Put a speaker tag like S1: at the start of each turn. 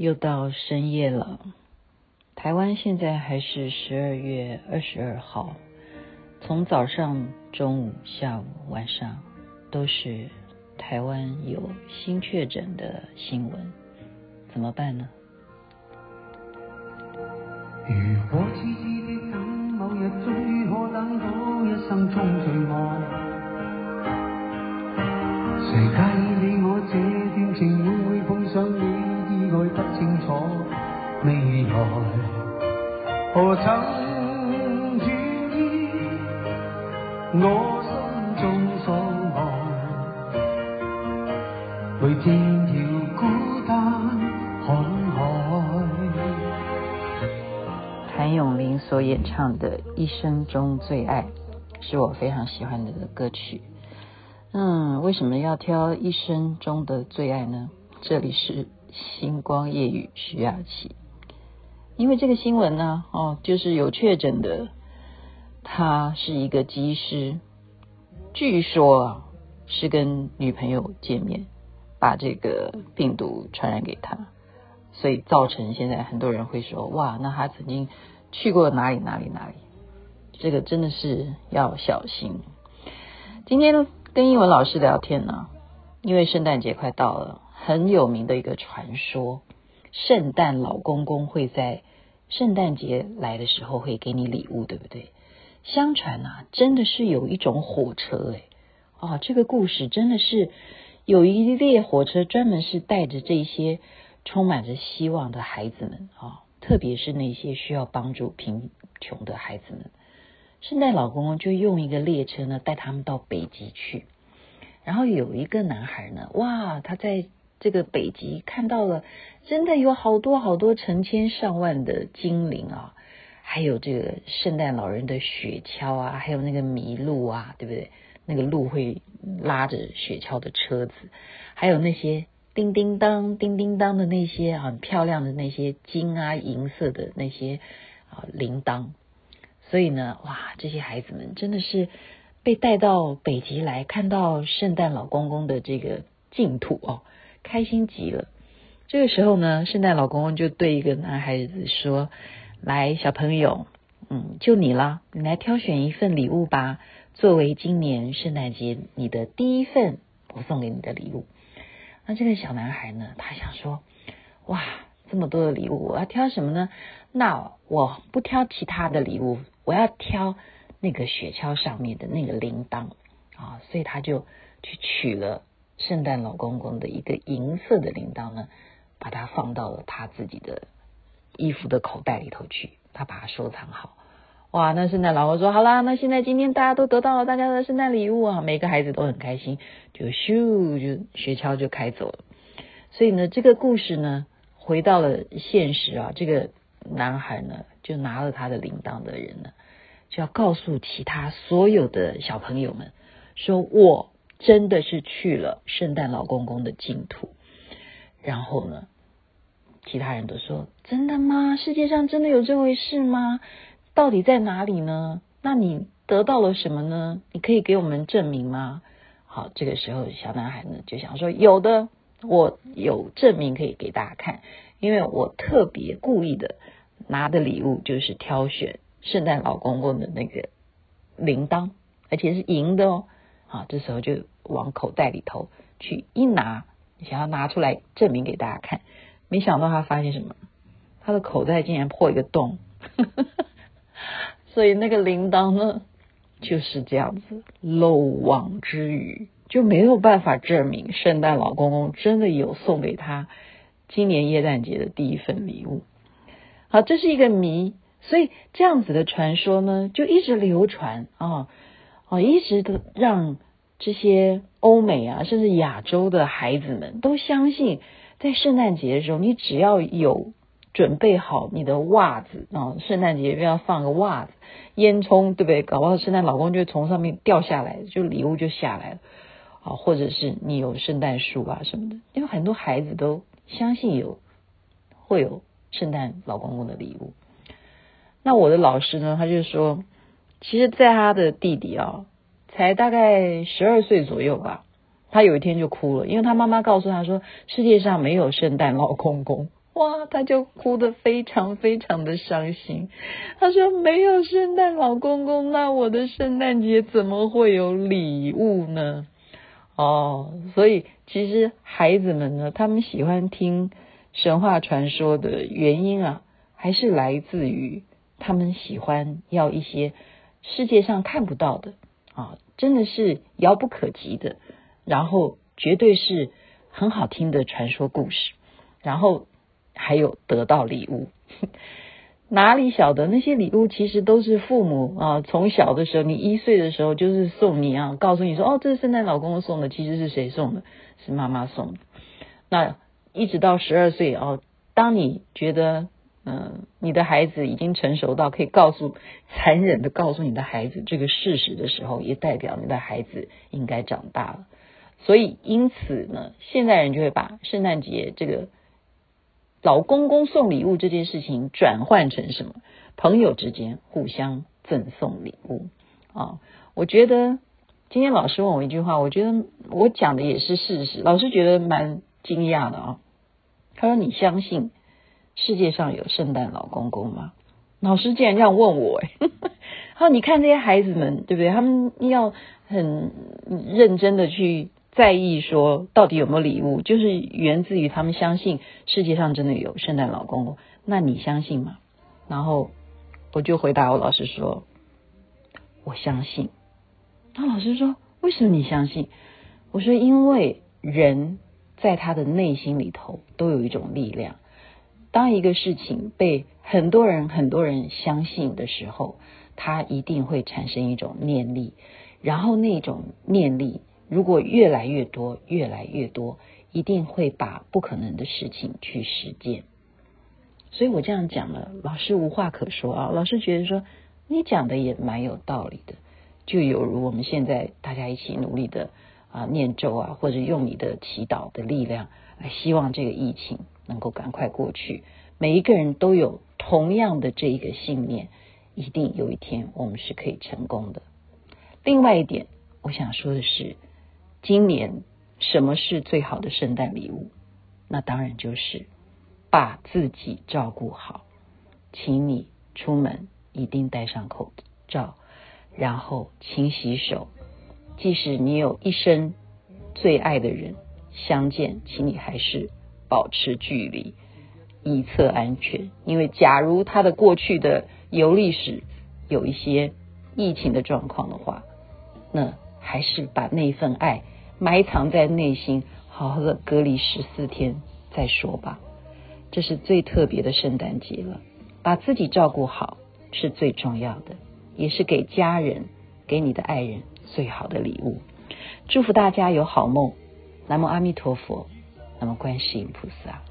S1: 又到深夜了，台湾现在还是十二月二十二号，从早上、中午、下午、晚上都是台湾有新确诊的新闻，怎么办呢？如果痴痴的等某日，终于可等到一生中最爱，谁介意你我这不清楚未来，何曾愿意我心中所爱，为天条孤单看海。谭咏麟所演唱的《一生中最爱》是我非常喜欢的歌曲。嗯，为什么要挑一生中的最爱呢？这里是。星光夜雨徐雅琪，因为这个新闻呢，哦，就是有确诊的，他是一个机师，据说啊是跟女朋友见面，把这个病毒传染给他，所以造成现在很多人会说，哇，那他曾经去过哪里哪里哪里，这个真的是要小心。今天跟英文老师聊天呢，因为圣诞节快到了。很有名的一个传说，圣诞老公公会在圣诞节来的时候会给你礼物，对不对？相传啊，真的是有一种火车，哎，哦，这个故事真的是有一列火车专门是带着这些充满着希望的孩子们啊，特别是那些需要帮助贫穷的孩子们。圣诞老公公就用一个列车呢带他们到北极去，然后有一个男孩呢，哇，他在。这个北极看到了，真的有好多好多成千上万的精灵啊，还有这个圣诞老人的雪橇啊，还有那个麋鹿啊，对不对？那个鹿会拉着雪橇的车子，还有那些叮叮当、叮叮当的那些很漂亮的那些金啊银色的那些啊铃铛。所以呢，哇，这些孩子们真的是被带到北极来看到圣诞老公公的这个净土哦。开心极了。这个时候呢，圣诞老公公就对一个男孩子说：“来，小朋友，嗯，就你了，你来挑选一份礼物吧，作为今年圣诞节你的第一份我送给你的礼物。”那这个小男孩呢，他想说：“哇，这么多的礼物，我要挑什么呢？那我不挑其他的礼物，我要挑那个雪橇上面的那个铃铛啊！”所以他就去取了。圣诞老公公的一个银色的铃铛呢，把它放到了他自己的衣服的口袋里头去，他把它收藏好。哇，那圣诞老公说：“好啦，那现在今天大家都得到了大家的圣诞礼物啊，每个孩子都很开心，就咻就雪橇就开走了。所以呢，这个故事呢，回到了现实啊，这个男孩呢，就拿了他的铃铛的人呢，就要告诉其他所有的小朋友们说：我。真的是去了圣诞老公公的净土，然后呢，其他人都说：“真的吗？世界上真的有这回事吗？到底在哪里呢？那你得到了什么呢？你可以给我们证明吗？”好，这个时候小男孩呢就想说：“有的，我有证明可以给大家看，因为我特别故意的拿的礼物就是挑选圣诞老公公的那个铃铛，而且是银的哦。”好，这时候就往口袋里头去一拿，想要拿出来证明给大家看，没想到他发现什么？他的口袋竟然破一个洞，所以那个铃铛呢就是这样子漏网之鱼，就没有办法证明圣诞老公公真的有送给他今年耶诞节的第一份礼物。好，这是一个谜，所以这样子的传说呢就一直流传啊。哦，一直都让这些欧美啊，甚至亚洲的孩子们都相信，在圣诞节的时候，你只要有准备好你的袜子啊，圣诞节要放个袜子、烟囱，对不对？搞不好圣诞老公就从上面掉下来，就礼物就下来了啊，或者是你有圣诞树啊什么的，因为很多孩子都相信有会有圣诞老公公的礼物。那我的老师呢，他就说。其实，在他的弟弟啊，才大概十二岁左右吧，他有一天就哭了，因为他妈妈告诉他说，世界上没有圣诞老公公。哇，他就哭得非常非常的伤心。他说：“没有圣诞老公公，那我的圣诞节怎么会有礼物呢？”哦，所以其实孩子们呢，他们喜欢听神话传说的原因啊，还是来自于他们喜欢要一些世界上看不到的啊，真的是遥不可及的，然后绝对是很好听的传说故事，然后还有得到礼物。哪里晓得那些礼物其实都是父母啊，从小的时候，你一岁的时候就是送你啊，告诉你说哦，这是圣诞老公公送的，其实是谁送的？是妈妈送的。那一直到十二岁哦，当你觉得嗯、你的孩子已经成熟到可以告诉残忍的告诉你的孩子这个事实的时候，也代表你的孩子应该长大了。所以因此呢，现代人就会把圣诞节这个。老公公送礼物这件事情转换成什么？朋友之间互相赠送礼物啊！我觉得今天老师问我一句话，我觉得我讲的也是事实。老师觉得蛮惊讶的啊！他说：“你相信世界上有圣诞老公公吗？”老师竟然这样问我，哎，好，你看这些孩子们，对不对？他们要很认真的去。在意说到底有没有礼物，就是源自于他们相信世界上真的有圣诞老公公。那你相信吗？然后我就回答我老师说，我相信。那老师说，为什么你相信？我说，因为人在他的内心里头都有一种力量。当一个事情被很多人很多人相信的时候，它一定会产生一种念力，然后那种念力。如果越来越多，越来越多，一定会把不可能的事情去实践。所以我这样讲了，老师无话可说啊。老师觉得说你讲的也蛮有道理的，就有如我们现在大家一起努力的啊念咒啊，或者用你的祈祷的力量希望这个疫情能够赶快过去。每一个人都有同样的这一个信念，一定有一天我们是可以成功的。另外一点，我想说的是。今年什么是最好的圣诞礼物？那当然就是把自己照顾好，请你出门一定戴上口罩，然后勤洗手。即使你有一生最爱的人相见，请你还是保持距离，以策安全。因为假如他的过去的游历史有一些疫情的状况的话，那还是把那份爱。埋藏在内心，好好的隔离十四天再说吧。这是最特别的圣诞节了，把自己照顾好是最重要的，也是给家人、给你的爱人最好的礼物。祝福大家有好梦。南无阿弥陀佛，那么观世音菩萨。